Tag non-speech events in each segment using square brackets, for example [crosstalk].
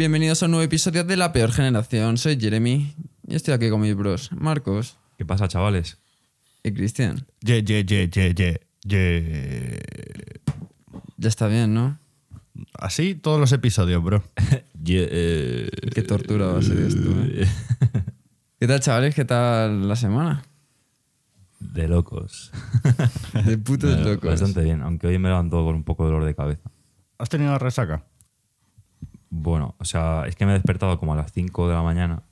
Bienvenidos a un nuevo episodio de La Peor Generación. Soy Jeremy y estoy aquí con mis bros, Marcos ¿Qué pasa, chavales? y Cristian. Ye, ye, ye, ye, ye, ye. Ya está bien, ¿no? Así todos los episodios, bro. [laughs] eh, Qué tortura va a ser esto, ¿eh? [laughs] ¿Qué tal, chavales? ¿Qué tal la semana? De locos. [laughs] De putos locos. Bastante bien, aunque hoy me levantó con un poco de dolor de cabeza. ¿Has tenido resaca? Bueno, o sea, es que me he despertado como a las 5 de la mañana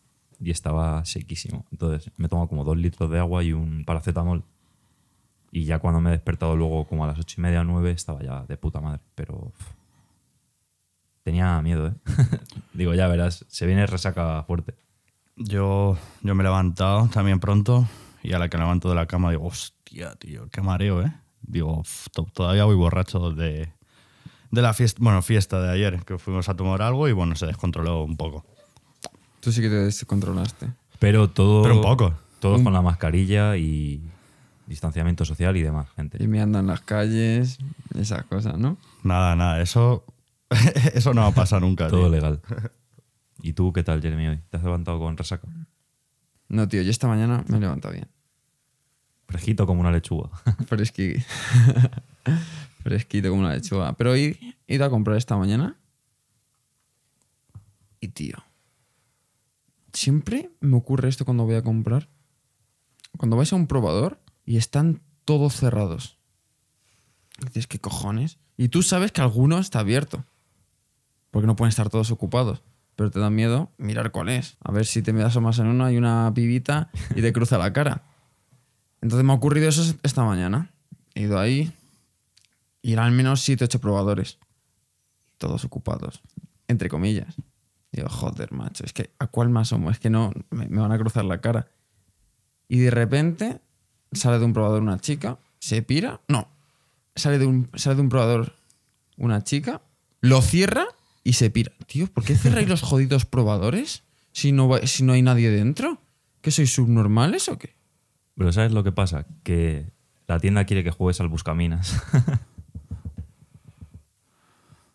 y estaba sequísimo. Entonces me tomo como dos litros de agua y un paracetamol. Y ya cuando me he despertado luego como a las ocho y media o 9 estaba ya de puta madre. Pero tenía miedo, ¿eh? [laughs] Digo, ya verás, se viene resaca fuerte. Yo, yo me he levantado también pronto y a la que me levanto de la cama digo, hostia, tío, qué mareo, ¿eh? Digo, "Uf, to- todavía voy borracho de, de la fiesta, bueno, fiesta de ayer, que fuimos a tomar algo y bueno, se descontroló un poco. Tú sí que te descontrolaste. Pero todo. Pero un poco. Todos con la mascarilla y distanciamiento social y demás, gente. Y me andan en las calles, esas cosas, ¿no? Nada, nada, eso, [laughs] eso no va a pasar nunca. Todo tío. legal. [laughs] ¿Y tú qué tal, Jeremy, hoy? ¿Te has levantado con resaca? No, tío, yo esta mañana me he levantado bien. Fresquito como una lechuga. [laughs] Fresqui. Fresquito como una lechuga. Pero he ido a comprar esta mañana. Y tío. Siempre me ocurre esto cuando voy a comprar. Cuando vais a un probador y están todos cerrados. Dices, ¿qué cojones? Y tú sabes que alguno está abierto. Porque no pueden estar todos ocupados. Pero te da miedo mirar cuál es. A ver si te me asomas en uno, hay una pibita y te cruza la cara. Entonces me ha ocurrido eso esta mañana. He ido ahí y eran al menos 7 8 probadores. Todos ocupados. Entre comillas. Digo, joder, macho, es que ¿a cuál más asomo? Es que no, me, van a cruzar la cara. Y de repente sale de un probador una chica, se pira. No, sale de un, sale de un probador una chica, lo cierra y se pira. Tío, ¿por qué cerráis los jodidos probadores si no, si no hay nadie dentro? ¿Que sois subnormales o qué? Pero ¿sabes lo que pasa? Que la tienda quiere que juegues al buscaminas. [laughs]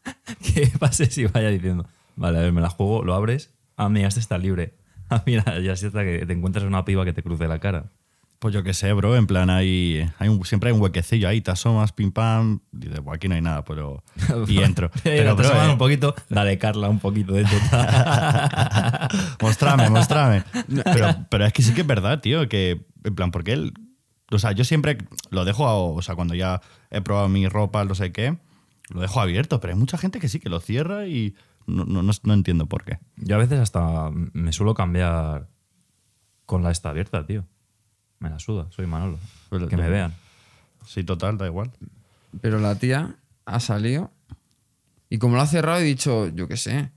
[laughs] ¿Qué pase si vaya diciendo, vale, a ver, me la juego, lo abres, ah, mira, este está libre. [laughs] Ah, mira, ya sí está que te encuentras una piba que te cruce la cara. Pues yo qué sé, bro, en plan hay, hay un- siempre hay un huequecillo ahí, te asomas, pim pam, dices, "Buah, aquí no hay nada, pero... [laughs] Y entro. Pero, Pero, te bro, eh, un poquito, dale Carla un poquito de tota. mostrame, mostrame. Pero, pero es que sí que es verdad, tío, que en plan, porque él... O sea, yo siempre lo dejo, a- o sea, cuando ya he probado mi ropa, no sé qué, lo dejo abierto, pero hay mucha gente que sí, que lo cierra y no, no, no, no entiendo por qué. Yo a veces hasta me suelo cambiar con la esta abierta, tío. Me la suda, soy Manolo. Pero que me vean. Sí, total, da igual. Pero la tía ha salido y como lo ha cerrado he dicho, yo qué sé,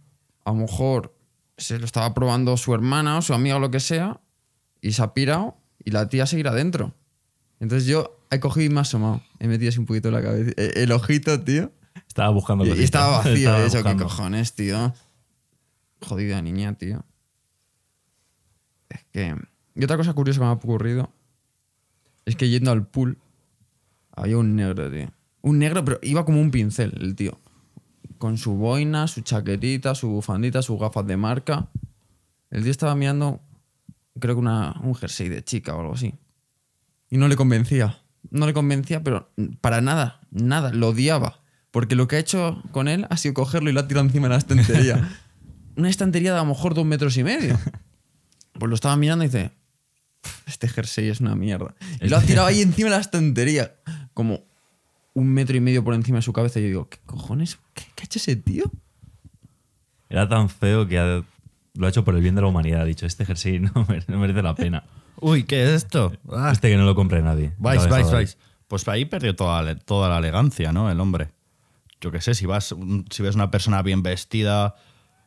a lo mejor se lo estaba probando su hermana o su amiga o lo que sea y se ha pirado y la tía seguirá dentro. Entonces yo he cogido y me he asomado. He metido así un poquito la cabeza. eh, El ojito, tío. Estaba buscando Y, y cositas. estaba vacío. [laughs] Estaba dicho, ¿qué cojones, tío? Jodida niña, tío. Es que... Y otra cosa curiosa que me ha ocurrido es que yendo al pool había un negro, tío. Un negro, pero iba como un pincel, el tío. Con su boina, su chaquetita, su bufandita, sus gafas de marca. El tío estaba mirando, creo que una, un jersey de chica o algo así. Y no le convencía. No le convencía, pero para nada, nada. Lo odiaba. Porque lo que ha hecho con él ha sido cogerlo y lo ha tirado encima de la estantería. [laughs] Una estantería de a lo mejor dos metros y medio. Pues lo estaba mirando y dice, "Pff, este jersey es una mierda. Y lo ha tirado ahí encima de la estantería. Como un metro y medio por encima de su cabeza. Y yo digo, ¿qué cojones? ¿Qué, qué ha hecho ese tío? Era tan feo que ha- lo ha hecho por el bien de la humanidad. Ha dicho, este jersey [laughs] no merece la pena. Uy, ¿qué es esto? Ah, Este que no lo compre nadie. Vais, vais, vais. Pues ahí perdió toda, la- toda la elegancia, ¿no? El hombre. Yo qué sé, si vas, si ves una persona bien vestida,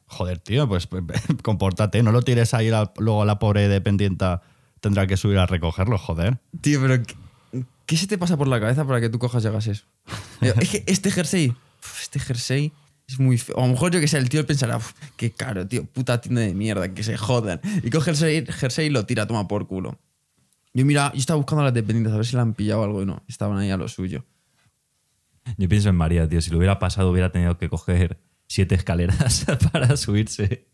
joder, tío, pues [laughs] compórtate, no lo tires ahí, la- luego la pobre dependienta tendrá que subir a recogerlo, joder. Tío, pero ¿qué, qué se te pasa por la cabeza para que tú cojas y hagas eso? Digo, [laughs] es que este jersey, este jersey es muy feo. O a lo mejor yo que sé, el tío pensará, "Uf, qué caro, tío, puta tienda de mierda, que se jodan. Y coge el jersey, jersey y lo tira, toma por culo. Yo mira, yo estaba buscando a las dependientes a ver si le han pillado algo y no, estaban ahí a lo suyo. Yo pienso en María, tío. Si le hubiera pasado, hubiera tenido que coger siete escaleras [laughs] para subirse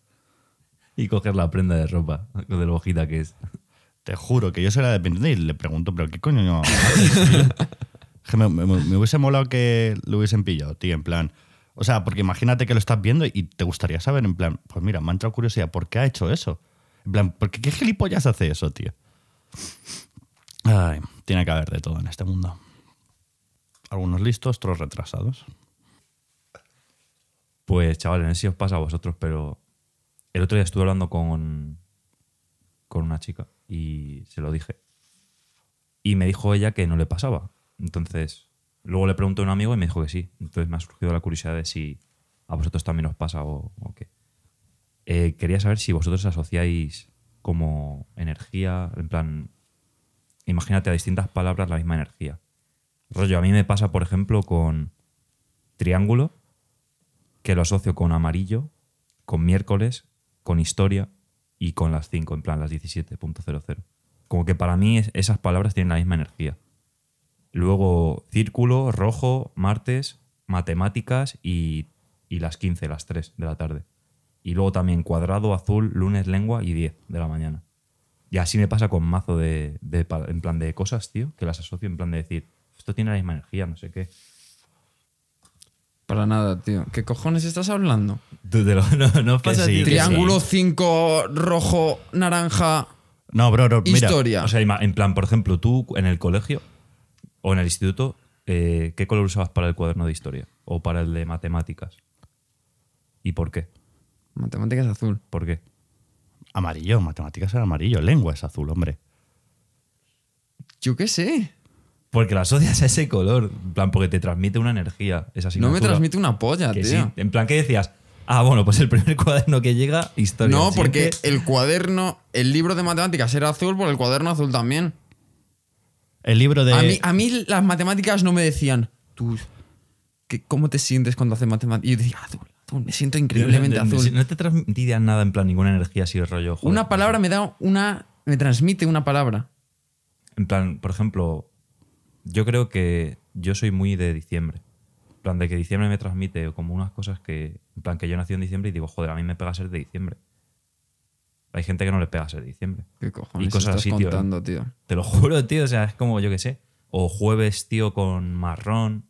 y coger la prenda de ropa, de lo hojita que es. Te juro que yo soy la dependiente y le pregunto, ¿pero qué coño no [laughs] me, me- me hubiese molado que lo hubiesen pillado, tío, en plan. O sea, porque imagínate que lo estás viendo y te gustaría saber, en plan, pues mira, me ha entrado curiosidad, ¿por qué ha hecho eso? En plan, ¿por qué, ¿qué gilipollas hace eso, tío? Ay, tiene que haber de todo en este mundo. Algunos listos, otros retrasados. Pues, chavales, no sé si os pasa a vosotros, pero el otro día estuve hablando con, con una chica y se lo dije. Y me dijo ella que no le pasaba. Entonces, luego le pregunté a un amigo y me dijo que sí. Entonces me ha surgido la curiosidad de si a vosotros también os pasa o, qué. Eh, quería saber si vosotros asociáis como energía, en plan, imagínate a distintas palabras la misma energía. Rollo, a mí me pasa, por ejemplo, con triángulo, que lo asocio con amarillo, con miércoles, con historia y con las 5, en plan las 17.00. Como que para mí es- esas palabras tienen la misma energía. Luego círculo, rojo, martes, matemáticas y, y las 15, las 3 de la tarde. Y luego también cuadrado, azul, lunes, lengua y 10 de la mañana. Y así me pasa con mazo de, de en plan de cosas, tío, que las asocio en plan de decir, esto tiene la misma energía, no sé qué. Para nada, tío. ¿Qué cojones estás hablando? Tú te lo- [laughs] no, no pasa, sí, tío, Triángulo sí. 5, rojo, naranja, No, bro, bro, mira. historia. O sea, en plan, por ejemplo, tú en el colegio o en el instituto, eh, ¿qué color usabas para el cuaderno de historia? ¿O para el de matemáticas? ¿Y por qué? Matemáticas azul. ¿Por qué? Amarillo, matemáticas era amarillo, lengua es azul, hombre. Yo qué sé. Porque la asocias a ese color. En plan, porque te transmite una energía. Esa No me transmite una polla, Que tío. sí. En plan, ¿qué decías? Ah, bueno, pues el primer [laughs] cuaderno que llega, historia. No, porque el cuaderno, el libro de matemáticas era azul por el cuaderno azul también. El libro de. A, mí, a mí las matemáticas no me decían, tú, ¿qué- ¿cómo te sientes cuando haces matemáticas? Y yo decía, azul, azul, me siento increíblemente No- no- azul. No te transmitía nada, en plan, ninguna energía así de rollo. joder. Una palabra me da una. me transmite una palabra. En plan, por ejemplo, yo creo que yo soy muy de diciembre. En plan, de que diciembre me transmite como unas cosas que. En plan, que yo nací en diciembre y digo, joder, a mí me pega ser de diciembre. Hay gente que no le pega ser de diciembre. ¿Qué cojones Y cosas estás así, tío. tío? Te lo juro, tío. O sea, es como, yo qué sé. O jueves, tío, con marrón.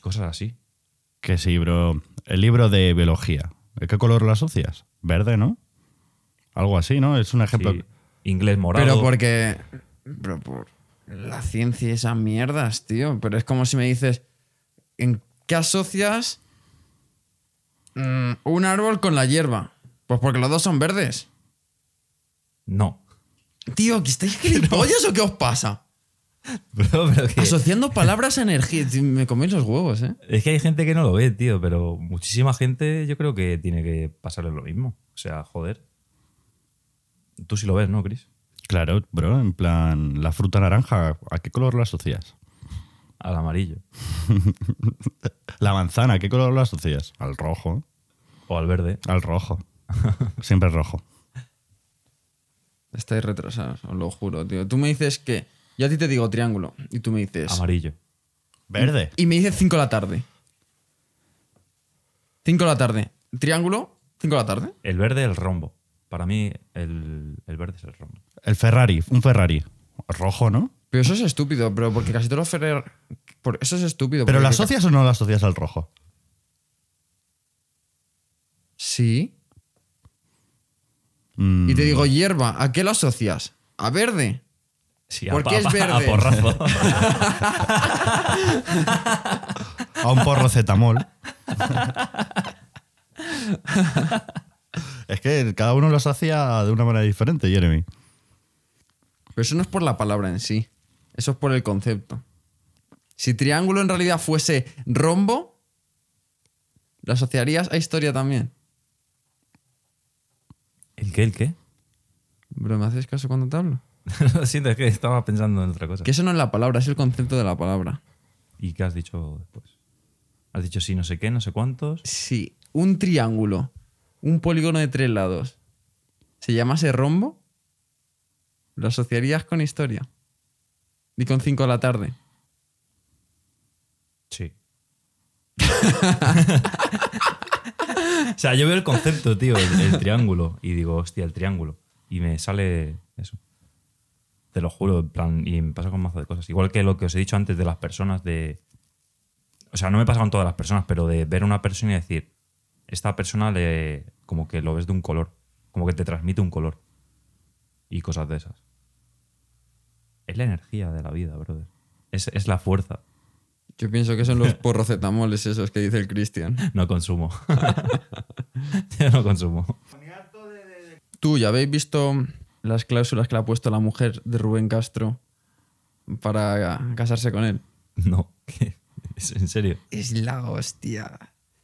Cosas así. Que sí, bro. El libro de biología. ¿De qué color lo asocias? Verde, ¿no? Algo así, ¿no? Es un ejemplo. Sí. Inglés morado. Pero porque. Pero por la ciencia y esas mierdas, tío. Pero es como si me dices. ¿En qué asocias mm, un árbol con la hierba? Pues porque los dos son verdes. No. Tío, ¿que estáis gilipollas o qué os pasa? Bro, pero que- Asociando palabras a energía. Tío, Me coméis los huevos, ¿eh? Es que hay gente que no lo ve, tío, pero muchísima gente yo creo que tiene que pasarle lo mismo. O sea, joder. Tú sí lo ves, ¿no, Chris? Claro, bro. En plan, la fruta naranja, ¿a qué color lo asocias? Al amarillo. [laughs] La manzana, ¿a qué color lo asocias? Al rojo. O al verde. Al rojo. Siempre rojo. Estáis retrasados, os lo juro, tío. Tú me dices que. Yo a ti te digo triángulo. Y tú me dices. Amarillo. Verde. Y me dices 5 de la tarde. 5 de la tarde. Triángulo, 5 de la tarde. El verde, el rombo. Para mí, el, el verde es el rombo. El Ferrari, un Ferrari. Rojo, ¿no? Pero eso es estúpido, pero porque casi todos los Ferrer. por- Eso es estúpido. ¿Pero lo asocias o no lo asocias al rojo? Sí. Mm, Y te digo hierba, ¿a qué lo asocias? ¿A verde? Sí, ¿Por a, qué es a- verde? a porrazo. A un porro cetamol. [laughs] es que cada uno lo asocia de una manera diferente, Jeremy. Pero eso no es por la palabra en sí. Eso es por el concepto. Si triángulo en realidad fuese rombo, ¿lo asociarías a historia también? ¿El qué? ¿El qué? Bro, ¿me haces caso cuando te hablo? [laughs] Lo siento, es que estaba pensando en otra cosa. Que eso no es la palabra, es el concepto de la palabra. ¿Y qué has dicho después? Has dicho sí, no sé qué, no sé cuántos. Si un triángulo, un polígono de tres lados, se llamase rombo, lo asociarías con historia. Y con 5 de la tarde. Sí. [laughs] O sea, yo veo el concepto, tío, el, triángulo. Y digo, hostia, el triángulo. Y me sale eso. Te lo juro, en plan, y me pasa con mazo de cosas. Igual que lo que os he dicho antes de las personas, de. O sea, no me pasa con todas las personas, pero de ver a una persona y decir, esta persona le. como que lo ves de un color. Como que te transmite un color. Y cosas de esas. Es la energía de la vida, brother. Es, es la fuerza. Yo pienso que son los [laughs] porrocetamoles esos que dice el Cristian. No consumo. [laughs] Yo no consumo. Tú, ¿ya habéis visto las cláusulas que le ha puesto la mujer de Rubén Castro para casarse con él? No. ¿Qué? ¿Es en serio? Es la hostia.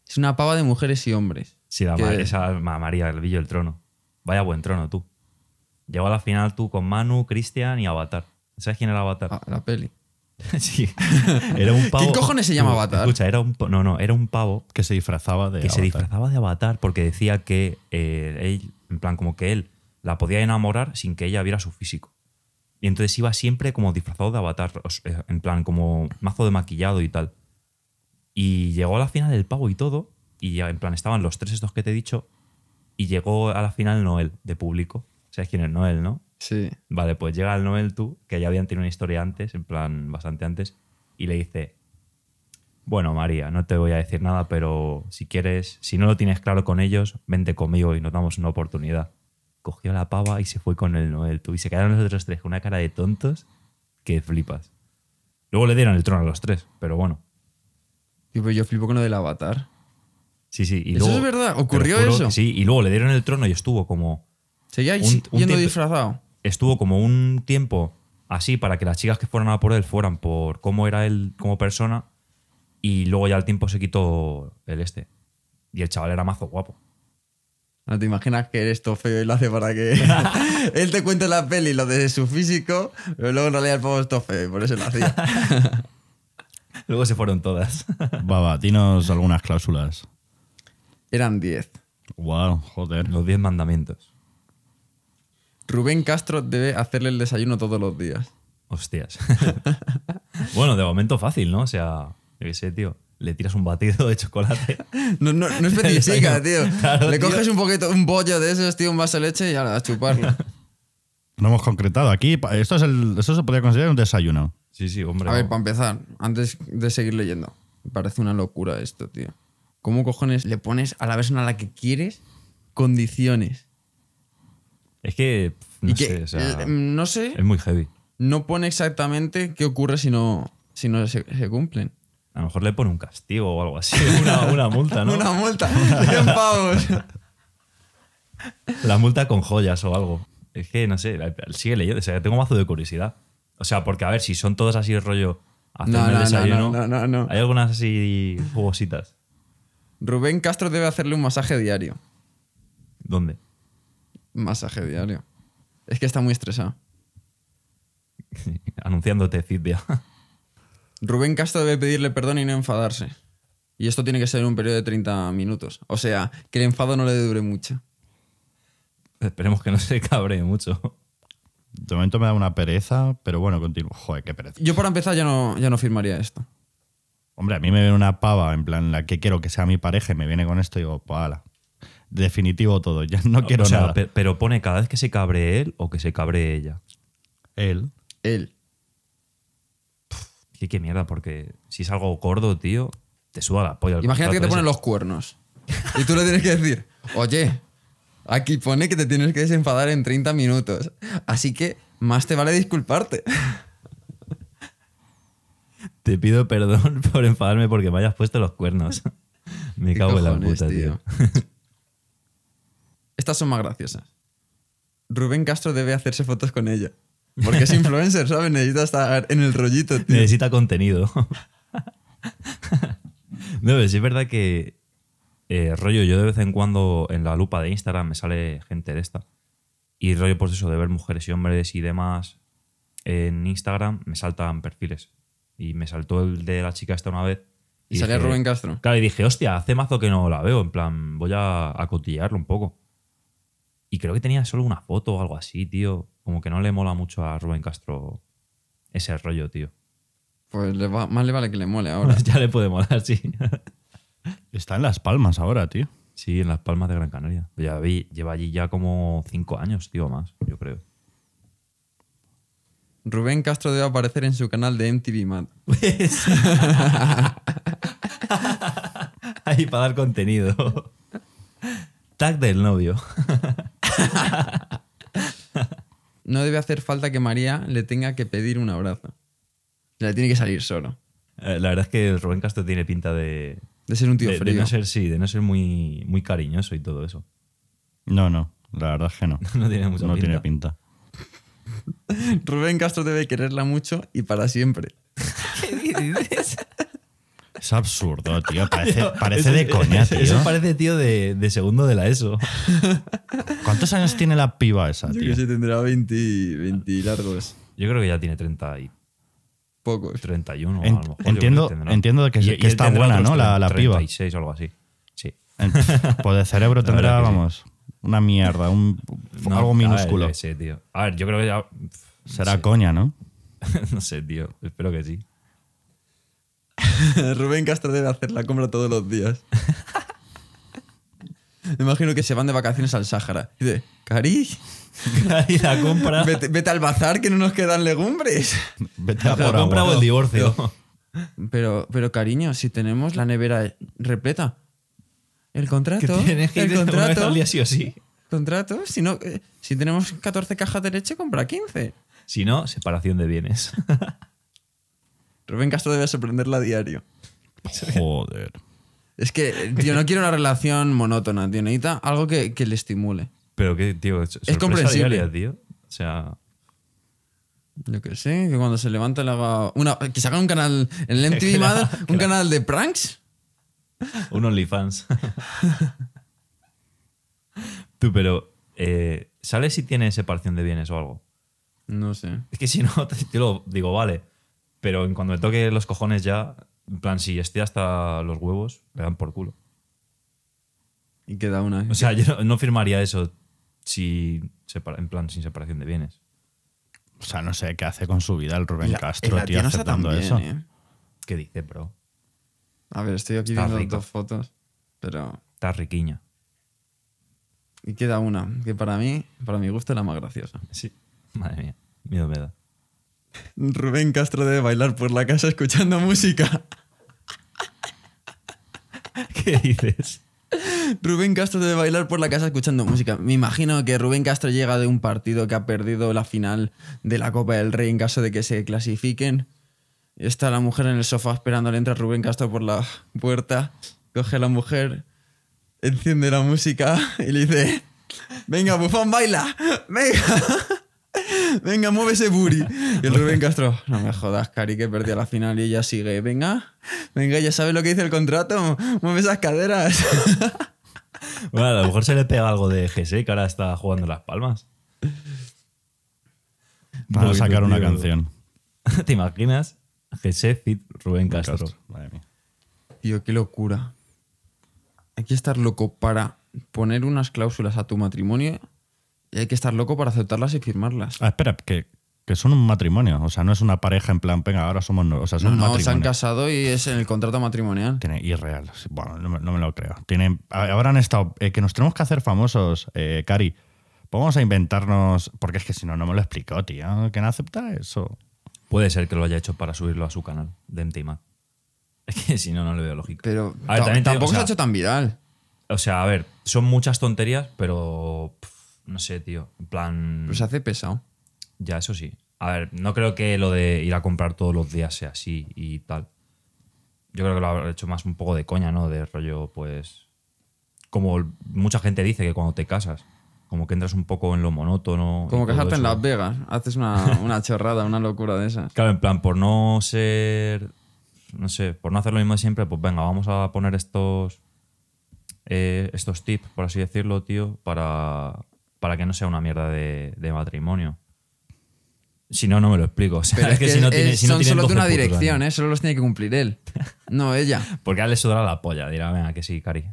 Es una pava de mujeres y hombres. Sí, la ma- esa ma- María, el villo del trono. Vaya buen trono, tú. Llegó a la final tú con Manu, Cristian y Avatar. ¿Sabes quién era Avatar? Ah, la peli. [laughs] sí. Era un pavo. ¿Quién cojones se llama Avatar? Escucha, era un, no, no, era un pavo Que se disfrazaba de. que se disfrazaba de Avatar porque decía que eh, él, en plan, como que él la podía enamorar sin que ella viera su físico. Y entonces iba siempre como disfrazado de Avatar, sea, en plan, como mazo de maquillado y tal. Y llegó a la final del pavo y todo, y en plan, estaban los tres estos que te he dicho, y llegó a la final Noel, de público. ¿Sabes quién es Noel, no? Sí. Vale, pues llega el Noel tú, que ya habían tenido una historia antes, en plan, bastante antes, y le dice, bueno, María, no te voy a decir nada, pero si quieres, si no lo tienes claro con ellos, vente conmigo y nos damos una oportunidad. Cogió la pava y se fue con el Noel tú, y se quedaron los otros tres con una cara de tontos que flipas. Luego le dieron el trono a los tres, pero bueno. Tipo, yo flipo con lo del avatar. Sí, sí. Y ¿Eso luego- es verdad? ¿Ocurrió eso? Sí, y luego le dieron el trono y estuvo como ¿Seguía Un- yendo un disfrazado? Estuvo como un tiempo así para que las chicas que fueran a por él fueran por cómo era él como persona y luego ya al tiempo se quitó el este. Y el chaval era mazo guapo. No te imaginas que eres todo feo y lo hace para que [laughs] él te cuente la peli lo de su físico, pero luego en realidad el pavo es todo feo y por eso lo hacía. [laughs] Luego se fueron todas. [laughs] Va, va, dinos algunas cláusulas. Eran 10. Wow, joder. Los 10 mandamientos. Rubén Castro debe hacerle el desayuno todos los días. Hostias. [laughs] bueno, de momento fácil, ¿no? O sea, yo qué sé, tío. Le tiras un batido de chocolate. [laughs] No, no, no [laughs] especifica, tío. Claro, Le tío. coges un poquito, un bollo de esos, tío, un vaso de leche y ahora a chuparlo. No hemos concretado. Aquí, esto, es el, esto se podría considerar un desayuno. Sí, sí, hombre. A ver, para empezar, antes de seguir leyendo, me parece una locura esto, tío. ¿Cómo cojones le pones a la persona a la que quieres condiciones? Es que, pf, no y que, sé, o sea, eh, no sé, es muy heavy. no pone exactamente qué ocurre si no, si no se, se cumplen. A lo mejor le pone un castigo o algo así. [laughs] Una, una multa, ¿no? Una multa, 100 pavos. La multa con joyas o algo. Es que, no sé, sigue leyendo. O sea, tengo mazo de curiosidad. O sea, porque a ver, si son todas así rollo hacerme No, el no, no, desayuno, no, no, no, no. hay algunas así jugositas. Rubén Castro debe hacerle un masaje diario. ¿Dónde? Masaje diario. Es que está muy estresado. Anunciándote Cidia. [laughs] Rubén Castro debe pedirle perdón y no enfadarse. Y esto tiene que ser en un periodo de 30 minutos. O sea, que el enfado no le dure mucho. Esperemos que no se cabree mucho. De momento me da una pereza, pero bueno, continúo. Joder, qué pereza. Yo para empezar ya no, ya no firmaría esto. Hombre, a mí me viene una pava, en plan, la que quiero que sea mi pareja y me viene con esto y digo, pues ala. Definitivo todo, ya no quiero o sea, nada. pe- pero pone cada vez que se cabree él o que se cabree ella. Él. Él. Qué, qué mierda, porque si es algo gordo, tío, te suda la polla. Imagínate que te ponen ese. los cuernos. Y tú le tienes que decir, oye, aquí pone que te tienes que desenfadar en 30 minutos. Así que más te vale disculparte. Te pido perdón [laughs] por enfadarme porque me hayas puesto los cuernos. [laughs] me ¿Qué cago en la puta, tío. [laughs] Estas son más graciosas. Rubén Castro debe hacerse fotos con ella. Porque es influencer, ¿sabes? Necesita estar en el rollito, tío. Necesita contenido. no, es verdad que eh, rollo, yo de vez en cuando en la lupa de Instagram me sale gente de esta. Y rollo, pues eso, de ver mujeres y hombres y demás en Instagram, me saltan perfiles. Y me saltó el de la chica esta una vez. Y salía dije- Rubén Castro. Claro, y dije, hostia, hace mazo que no la veo. En plan, voy a, a cotillearlo un poco. Y creo que tenía solo una foto o algo así, tío. Como que no le mola mucho a Rubén Castro ese rollo, tío. Pues le va- más le vale que le mole [laughs] ahora. ya le puede molar, sí. Está en Las Palmas ahora, tío. Sí, en Las Palmas de Gran Canaria. Ya vi, lleva allí ya como cinco años, tío, más, yo creo. Rubén Castro debe aparecer en su canal de MTV Mad. [laughs] Ahí para dar contenido. Tag del novio. [laughs] No debe hacer falta que María le tenga que pedir un abrazo. Le tiene que salir solo. Eh, La verdad es que Rubén Castro tiene pinta de. De ser un tío de, de frío. no ser, sí, de no ser muy, muy cariñoso y todo eso. No, no, la verdad es que no. [laughs] No tiene mucha no pinta. tiene pinta. [laughs] Rubén Castro debe quererla mucho y para siempre. ¿Qué dices? Es absurdo, tío. [laughs] Parece, parece de coña, tío. Eso parece, tío, de, de segundo de la ESO. [laughs] ¿Cuántos años tiene la piba esa, Yo tío? que sé, tendrá 20, 20 largos. Yo creo que ya tiene 30 y Pocos. 31. En- a lo mejor, yo creo entiendo- tendrá. entiendo que- que está buena, ¿no? La- la piba. 36 o algo así. Sí. [laughs] Pues de cerebro tendrá, que sí. vamos, una mierda, un, No, algo a ver, minúsculo. yo tío. A ver, yo creo que ya. Será no sé. coña, ¿no? no sé, tío. Espero que sí. [laughs] Rubén Castro debe hacer la compra todos los días. Me imagino que se van de vacaciones al Sáhara. Y dice, Cari, y la compra. vete, vete al bazar que no nos quedan legumbres. Vete a la por compra agua. o el divorcio. Pero, pero cariño, si tenemos la nevera repleta. El contrato. que el contrato. sí o sí. contrato. Si, no, eh, si tenemos 14 cajas de leche, compra 15. Si no, separación de bienes. [laughs] Rubén Castro debe sorprenderla a diario. [laughs] Joder. Es que, tío, no quiero una relación monótona, tío. Necesita algo que, que le estimule. Pero que, tío, es, comprensible. diaria, tío. O sea, Yo qué sé, que cuando se levanta le haga. Una, que se haga un canal en el [laughs] MTV un canal de pranks. un OnlyFans. Tú, pero. Eh, ¿Sabes si tiene separación de bienes o algo? No sé. Es que si no, te, [laughs] te lo digo, vale. Pero en cuando me toque los cojones ya, en plan, si esté hasta los huevos, le dan por culo. Y queda una. O sea, yo no, firmaría eso si separa- en plan sin separación de bienes. O sea, no sé qué hace con su vida el Rubén La- Castro, tío, aceptando eso. ¿eh? ¿Qué dice, bro? A ver, estoy aquí Está viendo rico. dos fotos. Pero. Está riquiña. Y queda una, que para mí, para mi gusto, es la más graciosa. Sí. Madre mía, miedo me da. Rubén Castro debe bailar por la casa escuchando música. [laughs] ¿Qué dices? Rubén Castro debe bailar por la casa escuchando música. Me imagino que Rubén Castro llega de un partido que ha perdido la final de la Copa del Rey en caso de que se clasifiquen. Está la mujer en el sofá esperándole, entra Rubén Castro por la puerta, coge a la mujer, enciende la música y le dice, venga, bufón, baila, venga, [laughs] venga, mueve ese booty. Y el Rubén Castro, no me jodas, Cari, que perdí la final y ella sigue, venga, venga, ya sabes lo que dice el contrato, mueve esas caderas. [laughs] Bueno, a lo mejor se le pega algo de GS que ahora está jugando Las Palmas. Para Poquito, sacar una tío. canción. [laughs] ¿Te imaginas? GS Fit Rubén Castro. Castro, Madre mía. Tío, qué locura. Hay que estar loco para poner unas cláusulas a tu matrimonio y hay que estar loco para aceptarlas y firmarlas. Ah, espera, que, que son un matrimonio. O sea, no es una pareja en plan, venga, ahora somos. no- O sea, son un no, se han matrimonio. casado y es en el contrato matrimonial. Tiene irreal. Bueno, no me, no me lo creo. Tienen, ahora han estado. eh, que nos tenemos que hacer famosos, eh, Cari. Vamos a inventarnos. Porque es que si no, no me lo explicó, tío. ¿Quién acepta eso? Puede ser que lo haya hecho para subirlo a su canal de MTMA. [laughs] Es que si no, no le veo lógica. Pero A ver, ta- también te digo, tampoco se ha hecho tan viral. O sea, a ver, son muchas tonterías, pero. pff, no sé, tío. En plan. Pero se hace pesado. Ya, eso sí. A ver, no creo que lo de ir a comprar todos los días sea así y tal. Yo creo que lo habrá hecho más un poco de coña, ¿no? De rollo, pues. Como mucha gente dice que cuando te casas, como que entras un poco en lo monótono. Como casarte en. Las Vegas. Haces una, una chorrada, una locura de esas. Claro, en plan, por no ser. No sé, por no hacer lo mismo de siempre, pues venga, vamos a poner estos. eh, estos tips, por así decirlo, tío, para, para que no sea una mierda de, de matrimonio. Si no, no me lo explico. [laughs] O sea, Pero es que, si no es- tiene- si no son tienen solo de 12 una dirección. ¿eh? Solo los tiene que cumplir él. No ella. [laughs] Porque a él le sudará la polla. Dirá, venga, que sí, Cari.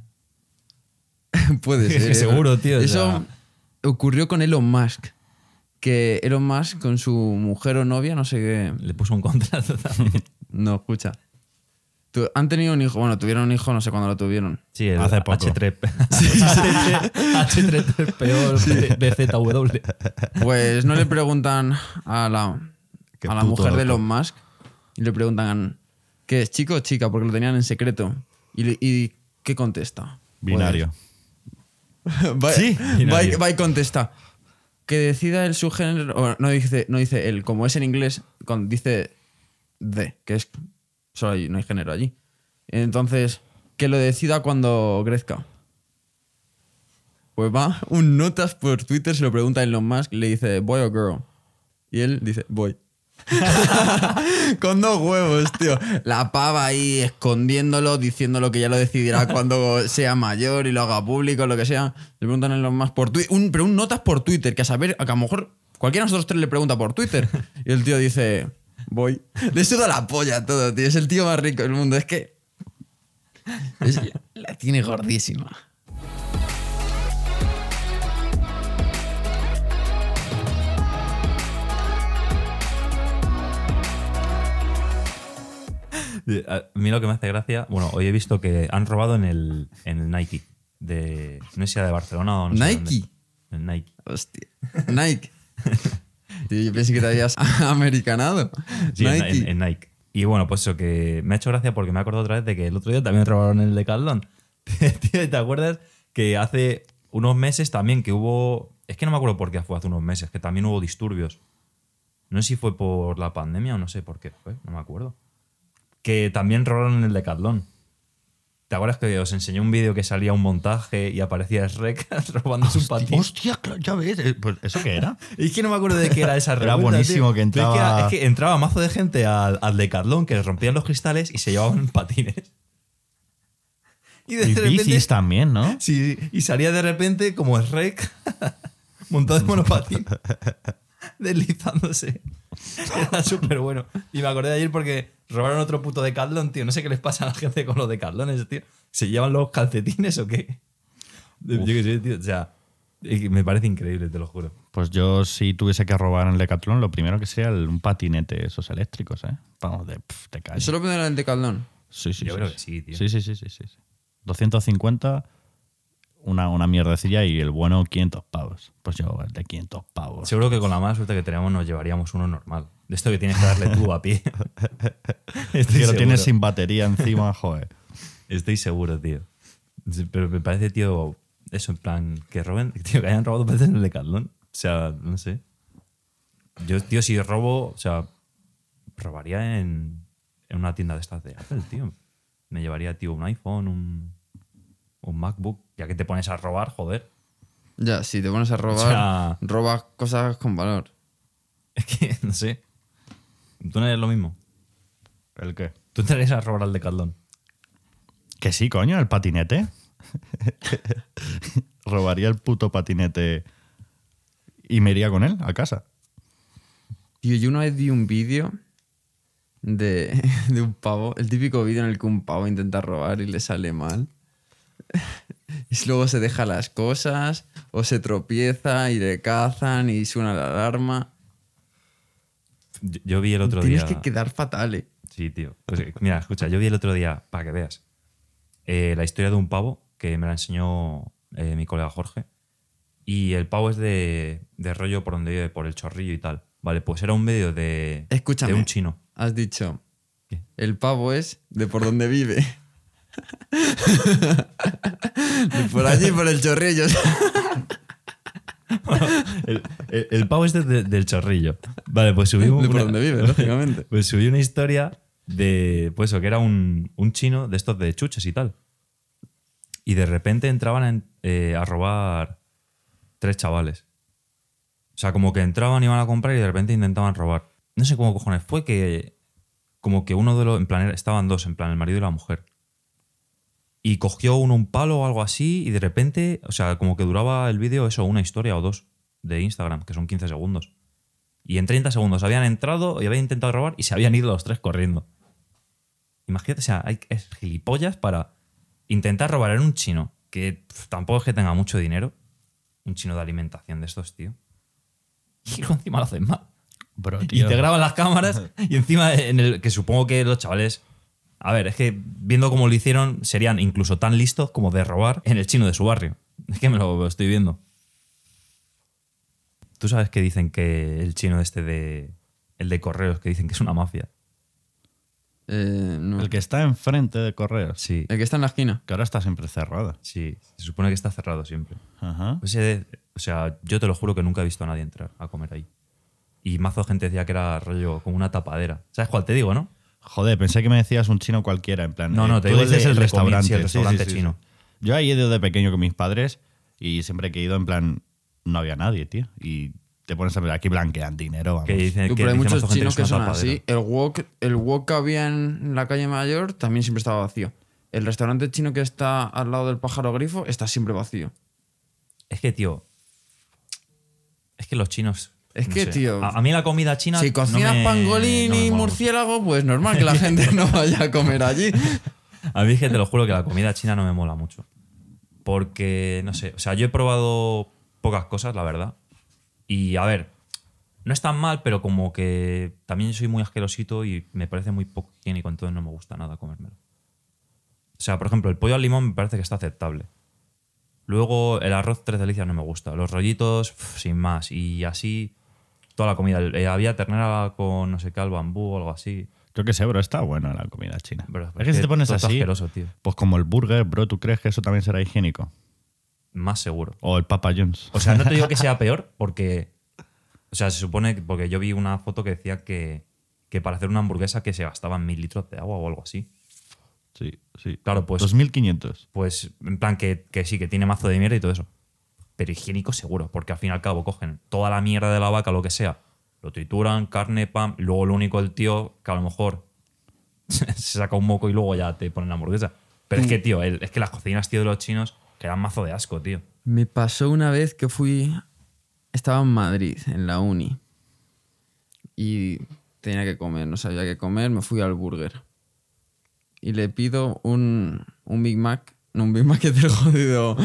[laughs] Puede ser. ¿eh? seguro, tío, o Eso sea- ocurrió con Elon Musk. Que Elon Musk con su mujer o novia, no sé qué. Le puso un contrato también. No, escucha. Han tenido un hijo, bueno, tuvieron un hijo, no sé cuándo lo tuvieron. Sí, el Hace poco. H3. [laughs] [laughs] H3 peor BZW. Pues no le preguntan a la, Qué a la mujer de. Elon Musk y le preguntan ¿qué es chico o chica? Porque lo tenían en secreto. ¿Y, qué contesta? Binario. [laughs] va, Sí, va, y- binario. va y contesta. Que decida él su género. o no dice, no dice él, como es en inglés, con- dice de, que es. Solo hay, no hay género allí. Entonces, que lo decida cuando crezca. Pues va, un notas por Twitter, se lo pregunta a Elon Musk le dice, boy o girl. Y él dice, boy. [laughs] Con dos huevos, tío. La pava ahí escondiéndolo, diciéndolo que ya lo decidirá [laughs] cuando sea mayor y lo haga público, lo que sea. Le preguntan a Elon Musk por Twitter. pero un notas por Twitter, que a saber, a que a lo mejor cualquiera de nosotros tres le pregunta por Twitter. Y el tío dice, voy. Le suda la polla todo, tío. Es el tío más rico del mundo. Es que. es- la tiene gordísima. A mí lo que me hace gracia, bueno, hoy he visto que han robado en el, en el Nike. De, no sé si era de Barcelona o no sé ¿Nike? dónde. El Nike. Hostia. Nike. [laughs] Tío, yo pensé que te habías [laughs] americanado. Sí, en- Nike. En, en Nike. Y bueno, pues eso que me ha hecho gracia porque me he acordado otra vez de que el otro día también robaron el Decathlon. [laughs] Tío, ¿te acuerdas que hace unos meses también que hubo... Es que no me acuerdo por qué fue hace unos meses, que también hubo disturbios. No sé si fue por la pandemia o no sé por qué fue, no me acuerdo. Que también robaron el Decathlon. ¿Te acuerdas que os enseñé un vídeo que salía un montaje y aparecía Shrek [laughs] robándose un patín? Hostia, ya ves. eh, Pues, ¿Eso qué era? [laughs] Es que no me acuerdo de qué era esa Era buenísimo tío. que Pero Es que, entraba- es que entraba mazo de gente al, al Decathlon que les rompían los cristales y se llevaban [laughs] patines. Y de Y repente. bicis también, ¿no? Sí, y salía de repente como Shrek montado en monopatín, deslizándose. Era súper bueno. Y me acordé de ayer porque robaron otro puto Decathlon, tío. No sé qué les pasa a la gente con los Decatlones, tío. ¿Se llevan los calcetines o qué? Yo qué sé, tío. O sea, me parece increíble, te lo juro. Pues yo, si tuviese que robar en el Decathlon, lo primero que sería el- un patinete, esos eléctricos, ¿eh? Vamos, de, pf, te caes. ¿Eso lo ponen en el Decathlon? Sí, sí, Yo sí, creo sí. que sí, tío. Sí, sí, sí, sí, sí. sí. 250, una, una mierdecilla y el bueno 500 pavos. Pues yo, el de 500 pavos. Seguro que con la mala suerte que tenemos nos llevaríamos uno normal. De esto que tienes que darle tú a pie. [laughs] Estoy que lo tienes sin batería encima, [laughs] joder. Estoy seguro, tío. Pero me parece, tío, eso, en plan, que roben, [laughs] tío, que hayan robado veces en el Decathlon. O sea, no sé. Yo, tío, si robo, o sea, robaría en, en una tienda de estas de Apple, tío. Me llevaría, tío, un iPhone, un, un MacBook, ya que te pones a robar, joder. Ya, si te pones a robar, sea- robas cosas con valor. Es que, [laughs] no sé. Tú no eres lo mismo. ¿El qué? Tú entrarías a robar al Decathlon. Que sí, coño, el patinete. [laughs] Robaría el puto patinete y me iría con él a casa. Tío, yo una vez vi un vídeo de, [laughs] de un pavo, el típico vídeo en el que un pavo intenta robar y le sale mal. [laughs] Y luego se deja las cosas, o se tropieza y le cazan y suena la alarma. Yo, yo vi el otro Tienes día. que quedar fatal, eh. Sí, tío. Pues, eh, mira, escucha, yo vi el otro día, para que veas, eh, la historia de un pavo que me la enseñó eh, mi colega Jorge. Y el pavo es de, de rollo por donde vive, por el chorrillo y tal. Vale, pues era un vídeo de, Escúchame. de un chino. Has dicho, ¿Qué? el pavo es de por donde vive. [laughs] Por allí, por el chorrillo. [laughs] El, el- el pavo es de- de- del chorrillo. Vale, pues una, por donde vive, lógicamente. [laughs] Pues subí una historia de, pues eso, que era un, un chino de estos de chuches y tal. Y de repente entraban en- eh, a robar tres chavales. O sea, como que entraban, iban a comprar y de repente intentaban robar. No sé cómo cojones fue que. Como que uno de los. En plan, estaban dos, en plan, el marido y la mujer. Y cogió uno un palo o algo así y de repente. O sea, como que duraba el vídeo eso, una historia o dos de Instagram, que son 15 segundos. Y en 30 segundos habían entrado y habían intentado robar y se habían ido los tres corriendo. Imagínate, o sea, hay, es gilipollas para intentar robar en un chino que tampoco es que tenga mucho dinero. Un chino de alimentación de estos, tío. Y luego encima lo hacen mal. Bro, Y te graban las cámaras [laughs] y encima en el que supongo que los chavales A ver, es que viendo cómo lo hicieron, serían incluso tan listos como de robar en el chino de su barrio. Es que me lo, estoy viendo. Tú sabes que dicen que el chino este de. El de correos, que dicen que es una mafia. Eh, no. El que está enfrente de correos. Sí, El que está en la esquina. Que ahora está siempre cerrada. sí. Se supone que está cerrado siempre. Ajá. Ese de- o sea, yo te lo juro que nunca he visto a nadie entrar a comer ahí. Y mazo de gente decía que era rollo como una tapadera. ¿Sabes cuál te digo, no? Joder, pensé que me decías un chino cualquiera, en plan. No, no, eh, te tú digo el dices de- el restaurante. sí, el restaurante chino. Yo ahí he ido de pequeño con mis padres y siempre que he ido, en plan, no había nadie, tío. Y te pones a ver, aquí blanquean dinero, vamos. Que dicen Tú, que pero hay muchos chinos que son así. El wok, el wok que había en la calle mayor también siempre estaba vacío. El restaurante chino que está al lado del pájaro grifo está siempre vacío. Es que, tío. Es que los chinos. Es no que, sé. tío, A, a mí la comida china. si no cocinas me- pangolín no y murciélago, pues normal que la gente no vaya a comer allí. [laughs] A mí es que te lo juro que la comida china no me mola mucho. Porque, no sé. O sea, yo he probado pocas cosas, la verdad. Y a ver. No es tan mal, pero como que también soy muy asquerosito y me parece muy poco higiénico, entonces no me gusta nada comérmelo. O sea, por ejemplo, el pollo al limón me parece que está aceptable. Luego el arroz tres delicias no me gusta. Los rollitos, sin más. Y así, toda la comida. Eh, había ternera con no sé qué, al bambú o algo así. Yo qué sé, bro, está buena la comida china. Es que si te pones todo así, asqueroso, tío. pues como el burger, bro, ¿tú crees que eso también será higiénico? Más seguro. O el Papa John's. O sea, no te digo que sea [laughs] peor, porque. O sea, se supone que. Porque yo vi una foto que decía que, que para hacer una hamburguesa que se gastaban mil litros de agua o algo así. Sí, sí. Claro, pues. 2500. Pues, en plan, que, que sí, que tiene mazo de mierda y todo eso. Pero higiénico seguro, porque al fin y al cabo cogen toda la mierda de la vaca, lo que sea, lo trituran, carne, pan, y luego lo único el tío, que a lo mejor [laughs] se saca un moco y luego ya te ponen la hamburguesa. Pero es que, tío, el- es que las cocinas, tío, de los chinos, que eran mazo de asco, tío. Me pasó una vez que fui. Estaba en Madrid, en la uni. Y tenía que comer, no sabía qué comer, me fui al burger. Y le pido un, un Big Mac. No, un Big Mac es del jodido.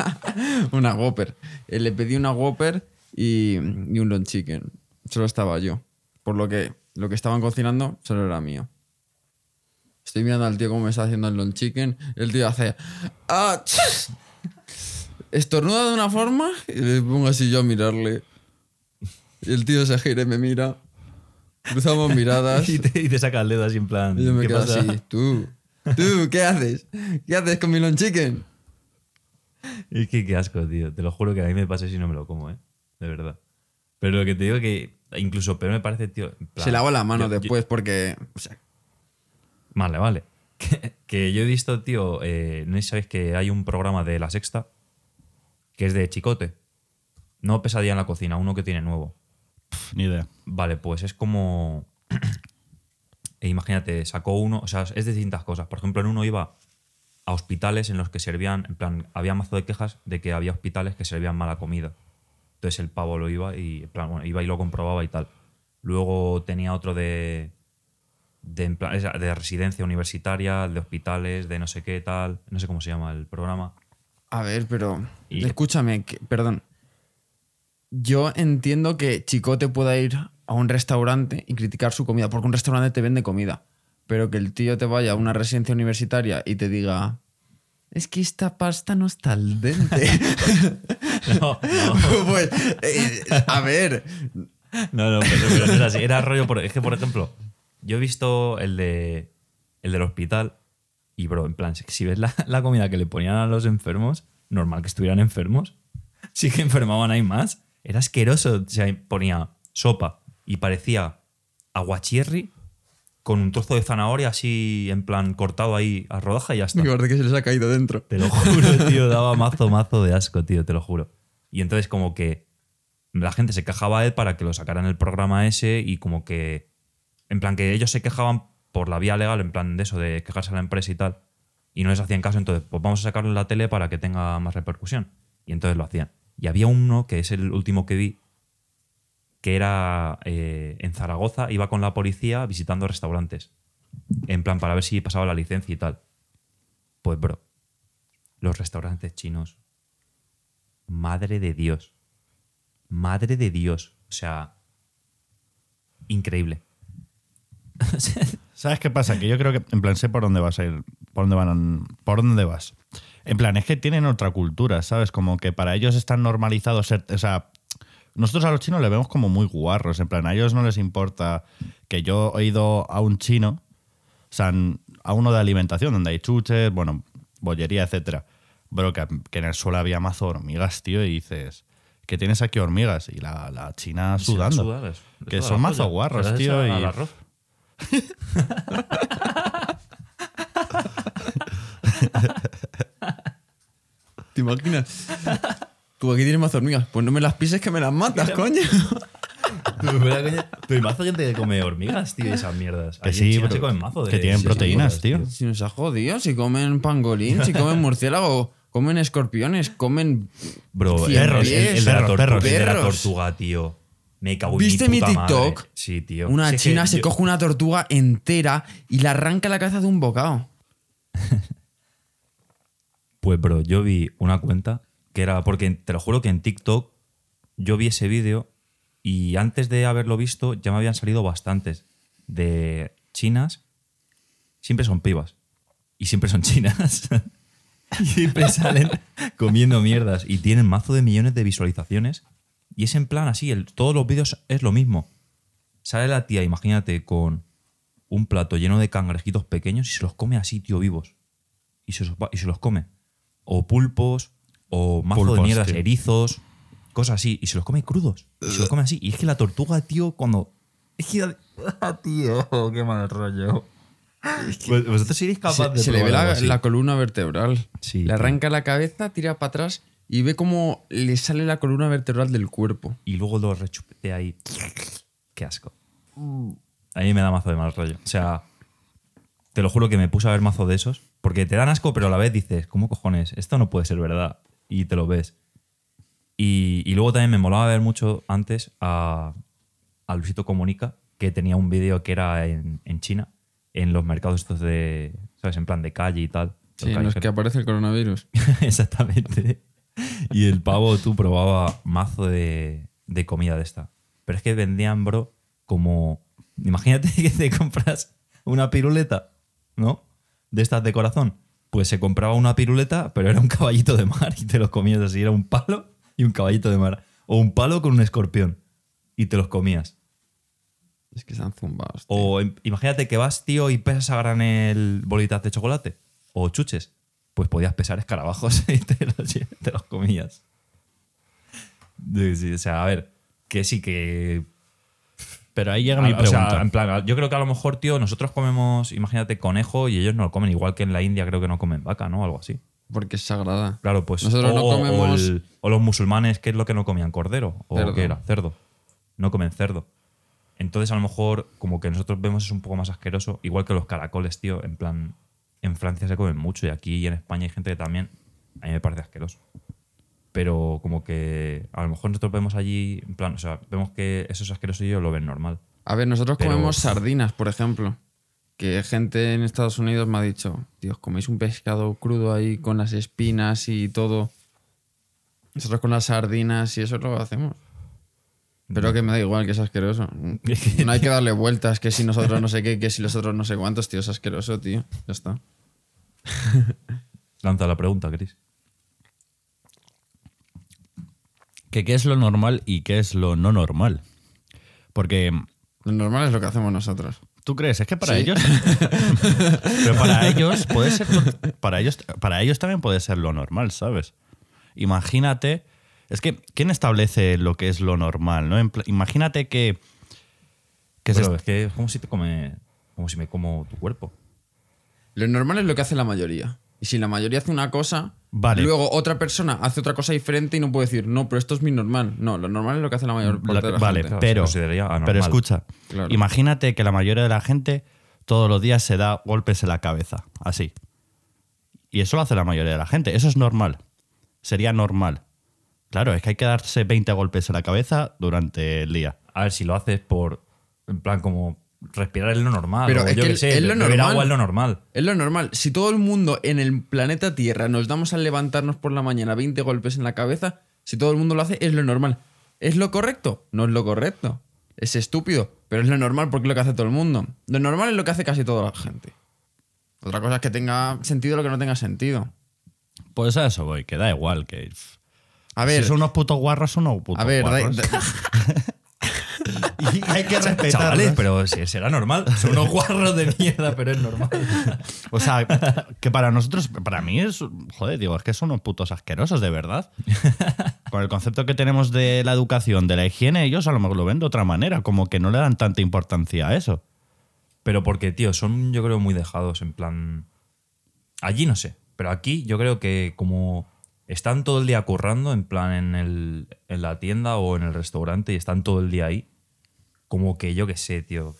[laughs] una Whopper. Eh, Le pedí una Whopper y, y un Long Chicken. Solo estaba yo. Por lo que lo que estaban cocinando solo era mío. Estoy mirando al tío cómo me está haciendo el Long Chicken. El tío hace. ¡Ah! estornuda de una forma y le pongo así yo a mirarle. Y el tío se gira y me mira. Cruzamos miradas. Y [laughs] y te, y te saca el dedo así en plan. yo me ¿qué quedo pasa? así. Tú, tú, ¿qué haces? ¿Qué haces con mi long chicken? Es que qué asco, tío. Te lo juro que a mí me pasa si no me lo como, ¿eh? De verdad. Pero lo que te digo que incluso peor me parece, tío. plan- Se lava la mano yo- yo- después porque. O sea, Vale, vale. [laughs] Que, que yo he visto, tío, eh, no sé si sabéis que hay un programa de La Sexta que es de Chicote. No Pesadilla en la cocina, uno que tiene nuevo. Pff, ni idea. Vale, pues es como... [clears throat] e imagínate, sacó uno, o sea, es de distintas cosas. Por ejemplo, en uno iba a hospitales en los que servían, en plan, había mazo de quejas de que había hospitales que servían mala comida. Entonces el pavo lo iba y, en plan, bueno, iba y lo comprobaba y tal. Luego tenía otro de, de, residencia universitaria, de hospitales, de no sé qué tal, no sé cómo se llama el programa. a ver, pero. Y- Escúchame, que- perdón. Yo entiendo que Chicote pueda ir a un restaurante y criticar su comida, porque un restaurante te vende comida. Pero que el tío te vaya a una residencia universitaria y te diga. Es que esta pasta no está al dente. [laughs] No, no. [laughs] pues, eh, a ver, No, no, pero, pero no es así. Era rollo. Por, es que, por ejemplo, yo he visto el de el del hospital y, bro, en plan, si ves la, la comida que le ponían a los enfermos, normal que estuvieran enfermos. Sí que enfermaban ahí más. Era asqueroso. O sea, ponía sopa y parecía aguachierri con un trozo de zanahoria así, en plan, cortado ahí a rodaja y ya está. Me parece que se les ha caído dentro. Te lo juro, tío, daba mazo, mazo de asco, tío, te lo juro. Y entonces como que la gente se quejaba a él para que lo sacaran el programa ese y como que, en plan que ellos se quejaban por la vía legal, en plan de eso, de quejarse a la empresa y tal, y no les hacían caso, entonces pues vamos a sacarlo en la tele para que tenga más repercusión. Y entonces lo hacían. Y había uno, que es el último que vi, que era eh, en Zaragoza, iba con la policía visitando restaurantes, en plan para ver si pasaba la licencia y tal. Pues bro, los restaurantes chinos. Madre de Dios. Madre de Dios. O sea, increíble. [laughs] ¿Sabes qué pasa? Que yo creo que, en plan, sé por dónde vas a ir, por dónde van, por dónde vas. En plan, es que tienen otra cultura, ¿sabes? Como que para ellos están normalizados ser, o sea, nosotros a los chinos le vemos como muy guarros, en plan, a ellos no les importa que yo he ido a un chino, o sea, a uno de alimentación, donde hay chuches, bueno, bollería, etcétera. Bro, que, que en el suelo había mazo hormigas, tío, y dices, que tienes aquí hormigas? Y la, la china sudando. Sudar, es- Que son mazo guarros, tío, y- al arroz. [laughs] [laughs] ¿Te imaginas? Tú aquí tienes más hormigas. Pues no me las pises que me las matas, coño. [laughs] Pero, pero, pero hay mazo gente que come hormigas, tío, y esas mierdas. Que sí, China se comen mazo de que tienen proteínas, tío. Si nos ha jodido, si comen pangolín, si comen [laughs] murciélago, comen escorpiones, comen. Bro, Perros, el- el de la perros, tortuga, perros. el de la Perros. tortuga, tío. Me cago en ¿Viste mi puta madre. TikTok? Sí, tío. Una Si es que china se yo- coge una tortuga entera y la arranca la cabeza de un bocado. [laughs] Pues, bro, yo vi una cuenta era. Porque te lo juro que en TikTok yo vi ese vídeo y antes de haberlo visto ya me habían salido bastantes de chinas. Siempre son pibas. Y siempre son chinas. [laughs] siempre salen comiendo mierdas. Y tienen mazo de millones de visualizaciones. Y es en plan así, todos los vídeos es lo mismo. Sale la tía, imagínate, con un plato lleno de cangrejitos pequeños y se los come así, tío, vivos y se, los, y se los come. O pulpos, o mazo de mierdas, tío. erizos, cosas así. Y se los come crudos. Y se los come así. Y es que la tortuga, tío, cuando. Es que. [laughs] ¡Ah, tío! ¡Qué mal rollo! Vosotros seréis capaces de Se, le ve probar algo la, así. la columna vertebral. Sí, le tío. arranca la cabeza, tira para atrás y ve cómo le sale la columna vertebral del cuerpo. Y luego lo rechupetea ahí. ¡Qué asco! A mí me da mazo de mal rollo. O sea, te lo juro que me puse a ver mazo de esos. Porque te dan asco, pero a la vez dices, ¿cómo cojones? Esto no puede ser verdad. Y te lo ves. Y, y luego también me molaba ver mucho antes a, a Luisito Comunica, que tenía un vídeo que era en, en China, en los mercados estos de, ¿sabes? En plan de calle y tal. Sí, en los que aparece el coronavirus. [laughs] Exactamente. Y el pavo, tú probaba mazo de, de comida de esta. Pero es que vendían, bro, como. Imagínate [laughs] que te compras una piruleta, ¿no? De estas de corazón. Pues se compraba una piruleta, pero era un caballito de mar y te los comías así. Era un palo y un caballito de mar. O un palo con un escorpión y te los comías. Es que están zumbados. tío. O im- imagínate que vas, tío, y pesas a granel bolitas de chocolate o chuches. Pues podías pesar escarabajos [laughs] y te los, te los comías. Sí, o sea, a ver, que sí que. Pero ahí llega a- mi o sea, pregunta. en plan, yo creo que a lo mejor, tío, nosotros comemos, imagínate, conejo y ellos no lo comen, igual que en la India creo que no comen vaca, ¿no? Algo así. Porque es sagrada. Claro, pues. Nosotros o, no o comemos- el- o los musulmanes, ¿qué es lo que no comían? ¿Cordero? ¿O Cerdo. qué era? Cerdo. No comen cerdo. Entonces, a lo mejor, como que nosotros vemos es un poco más asqueroso, igual que los caracoles, tío. En plan, en Francia se comen mucho y aquí en España hay gente que también. A mí me parece asqueroso. Pero como que a lo mejor nosotros vemos allí, en plan, o sea, vemos que eso es asqueroso y ellos lo ven normal. A ver, nosotros Pero- comemos sardinas, por ejemplo. Que gente en Estados Unidos me ha dicho, Dios, coméis un pescado crudo ahí con las espinas y todo. Nosotros con las sardinas y eso lo hacemos. Pero que me da igual, que es asqueroso. [laughs] No hay que darle vueltas, que si nosotros no sé qué, que si los otros no sé cuántos, tío, es asqueroso, tío. Ya está. Lanza la pregunta, Chris. Que qué es lo normal y qué es lo no normal. Porque Lo normal es lo que hacemos nosotros. tú crees, es que para Sí. ellos. [laughs] pero para ellos puede ser. Para ellos, para ellos también puede ser lo normal, ¿sabes? Imagínate. Es que, ¿quién establece lo que es lo normal? ¿no? Imagínate que. que se es que es como si te come. Como si me como tu cuerpo. Lo normal es lo que hace la mayoría. Y si la mayoría hace una cosa, Vale. luego otra persona hace otra cosa diferente y no puede decir, no, pero esto es mi normal. No, lo normal es lo que hace la mayor parte La- de la vale, gente. Pero, pero escucha, Claro. imagínate que la mayoría de la gente todos los días se da golpes en la cabeza, así. Y eso lo hace la mayoría de la gente, eso es normal. Sería normal. Claro, es que hay que darse 20 golpes en la cabeza durante el día. A ver, si lo haces por. En plan, como. Respirar es lo normal. Pero es yo que sé, es lo beber normal. agua es lo normal. Es lo normal. Si todo el mundo en el planeta Tierra nos damos al levantarnos por la mañana 20 golpes en la cabeza, si todo el mundo lo hace, es lo normal. ¿Es lo correcto? No es lo correcto. Es estúpido. Pero es lo normal porque es lo que hace todo el mundo. Lo normal es lo que hace casi toda la gente. Otra cosa es que tenga sentido lo que no tenga sentido. Pues a eso voy, que da igual. Que, A ver, si son unos putos guarros, son unos putos a ver, da- guarros. da- [laughs] y [laughs] hay que Chavales, respetarlos. pero se- será normal. Son unos guarros de mierda, pero es normal. [laughs] O sea, que para nosotros, para mí es. Joder, digo, es que son unos putos asquerosos, de verdad. [laughs] Con el concepto que tenemos de la educación, de la higiene, ellos a lo mejor lo ven de otra manera, como que no le dan tanta importancia a eso. Pero porque, tío, son yo creo muy dejados, en plan... Allí no sé, pero aquí yo creo que como están todo el día currando, en plan en, el, en la tienda o en el restaurante y están todo el día ahí, como que yo qué sé, tío,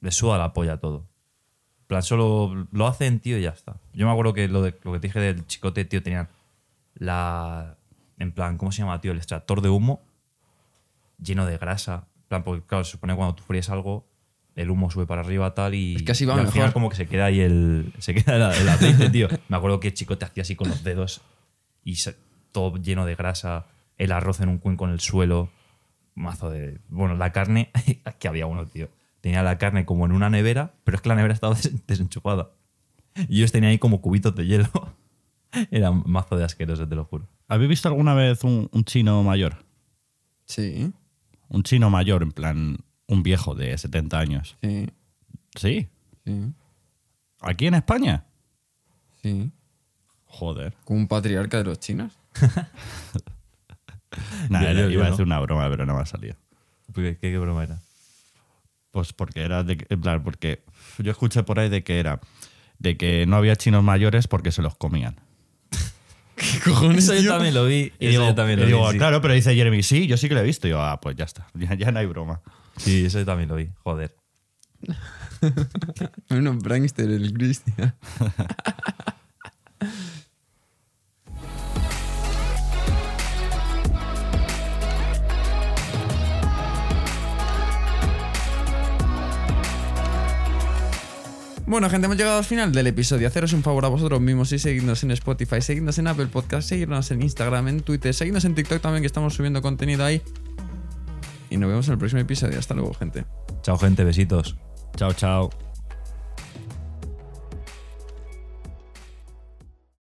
les suda la polla todo. En plan, solo lo hacen, tío, y ya está. Yo me acuerdo que lo, de, lo que te dije del chicote, tío, tenían la... En plan, ¿cómo se llama, tío? El extractor de humo lleno de grasa. En plan, porque claro, se supone que cuando tú fríes algo, el humo sube para arriba tal y, Es que así va y al mejor. final como que se queda ahí el, se queda el, el aceite, tío. Me acuerdo que el chico te hacía así con los dedos y se- todo lleno de grasa, el arroz en un cuenco en el suelo, mazo de... Bueno, la carne, [laughs] aquí había uno, tío. Tenía la carne como en una nevera, pero es que la nevera estaba [laughs] des- desenchufada. Y ellos tenían ahí como cubitos de hielo. [laughs] Era un mazo de asquerosos, te lo juro. ¿Habéis visto alguna vez un, un chino mayor? Sí, Un chino mayor, en plan, un viejo de 70 años. sí, Sí. sí, ¿Aquí en España? sí. Joder. Como un patriarca de los chinos. [laughs] Nada, Yo- yo- iba a no. una broma, pero no me ha salido. ¿Qué, qué, qué broma era? Pues porque era de, en plan, porque yo escuché por ahí de que era de que no había chinos mayores porque se los comían. [laughs] ¿Qué cojones, Eso yo también lo vi. Y eso digo, yo también lo digo, vi. sí. claro, pero dice Jeremy, sí, yo sí que lo he visto. Y yo, ah, pues ya está, [laughs] ya, ya no hay broma. Sí, eso yo también lo vi. Joder. Bueno, prankster, el Cristian. Bueno, gente, hemos llegado al final del episodio. Haceros un favor a vosotros mismos y seguidnos en Spotify, seguidnos en Apple Podcast, seguirnos en Instagram, en Twitter, seguidnos en TikTok también, que estamos subiendo contenido ahí. Y nos vemos en el próximo episodio. Hasta luego, gente. Chao, gente. Besitos. Chao, chao.